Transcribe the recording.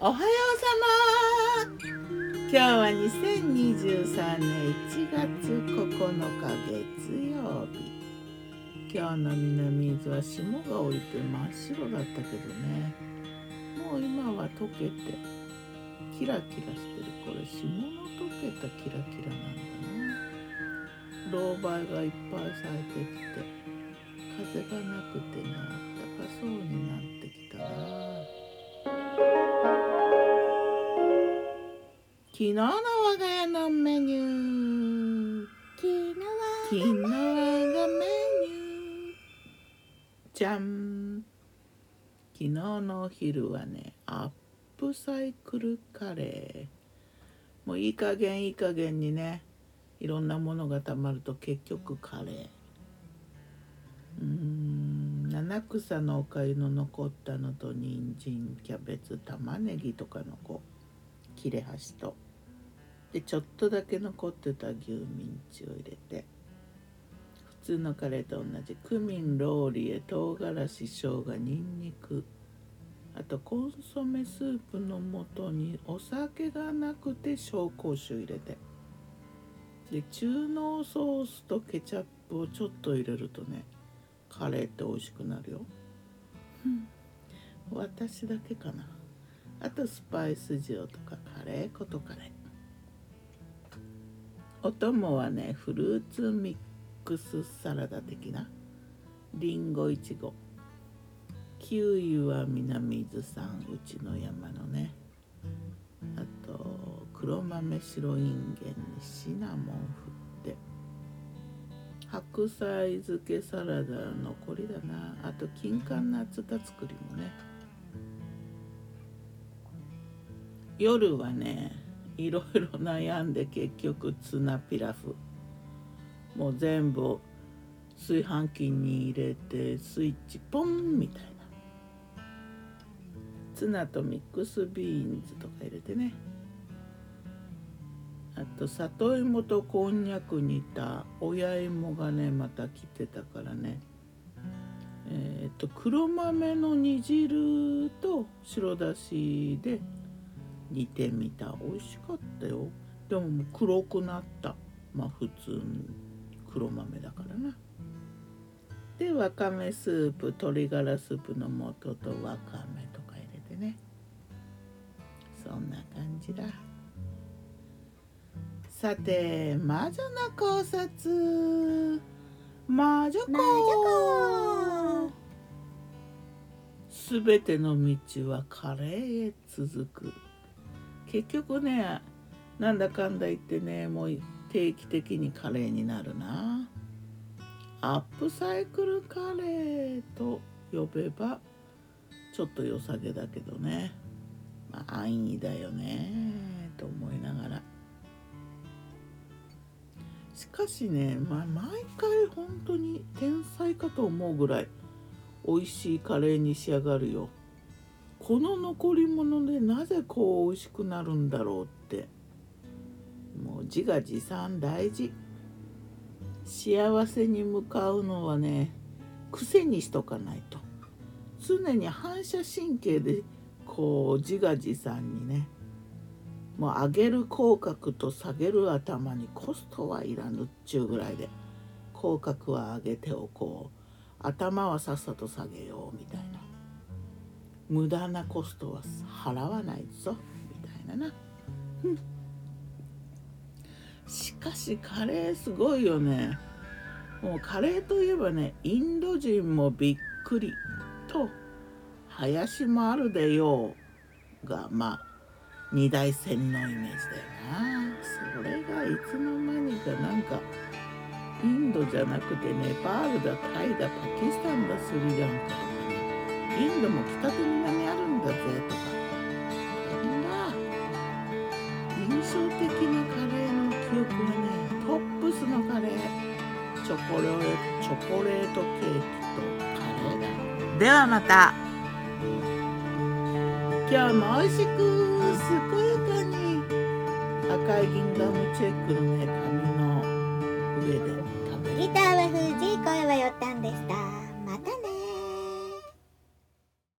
おはようさま。今日は2023年1月9日月曜日。今日の南伊豆は霜が降りて真っ白だったけどね。もう今は溶けてキラキラしてる。これ霜の溶けたキラキラなんだな。老梅がいっぱい咲いてきて風がなくてねあったかそうになってきたな。昨日の我が家のメニュー。昨日は昨日我がメニューじゃん。昨日のお昼はねアップサイクルカレー。もういい加減いい加減にねいろんなものがたまると結局カレー。うーん七草のおかゆの残ったのと人参キャベツ玉ねぎとかのこう切れ端と。でちょっとだけ残ってた牛ミンチを入れて普通のカレーと同じクミンローリエ唐辛子生姜にんにくあとコンソメスープの素にお酒がなくて紹興酒入れてで中濃ソースとケチャップをちょっと入れるとねカレーって美味しくなるよ、うん、私だけかな。あとスパイス塩とかカレー粉とカレーお供はねフルーツミックスサラダ的な。りんごいちごキウイは南伊豆産うちの山のね。あと黒豆白いんげんにシナモン振って。白菜漬けサラダ残りだな。あと金柑ナッツタ作りもね。夜はねいろいろ悩んで結局ツナピラフ。もう全部炊飯器に入れてスイッチポンみたいな。ツナとミックスビーンズとか入れてね。あと里芋とこんにゃく煮た親芋がねまた来てたからね。えっ、と黒豆の煮汁と白だしで煮てみた。美味しかったよ。でも黒くなった。まあ普通に黒豆だからな。でわかめスープ鶏ガラスープの素とわかめとか入れてね。そんな感じだ。さて魔女の考察。魔女魔子女すべての道はカレーへ続く結局ねなんだかんだ言ってねもう定期的にカレーになるな。アップサイクルカレーと呼べばちょっと良さげだけどね。まあ安易だよねと思いながら。しかしね、まあ、毎回本当に天才かと思うぐらい美味しいカレーに仕上がるよ。この残り物でなぜこう美味しくなるんだろうって。もう自画自賛大事。幸せに向かうのはね癖にしとかないと。常に反射神経でこう自画自賛にねもう上げる口角と下げる頭にコストはいらぬっちゅうぐらいで口角は上げておこう。頭はさっさと下げようみたいな。無駄なコストは払わないぞ。みたいなな、うん、しかしカレーすごいよね。もうカレーといえばねインド人もびっくりと林もあるでよう。がまあ二大線のイメージだよな。それがいつの間にかなんかインドじゃなくてネパールだタイだパキスタンだスリランカとかねインドも北と南あるんだぜとか。大変だ印象的なカレーの記憶はねトップスのカレーチョコレートチョコレートケーキとカレーだ。ではまた。今日も美味しく健やかに。赤い銀ガムチェックのね紙の上で。食べギターは藤井声はよったんでした。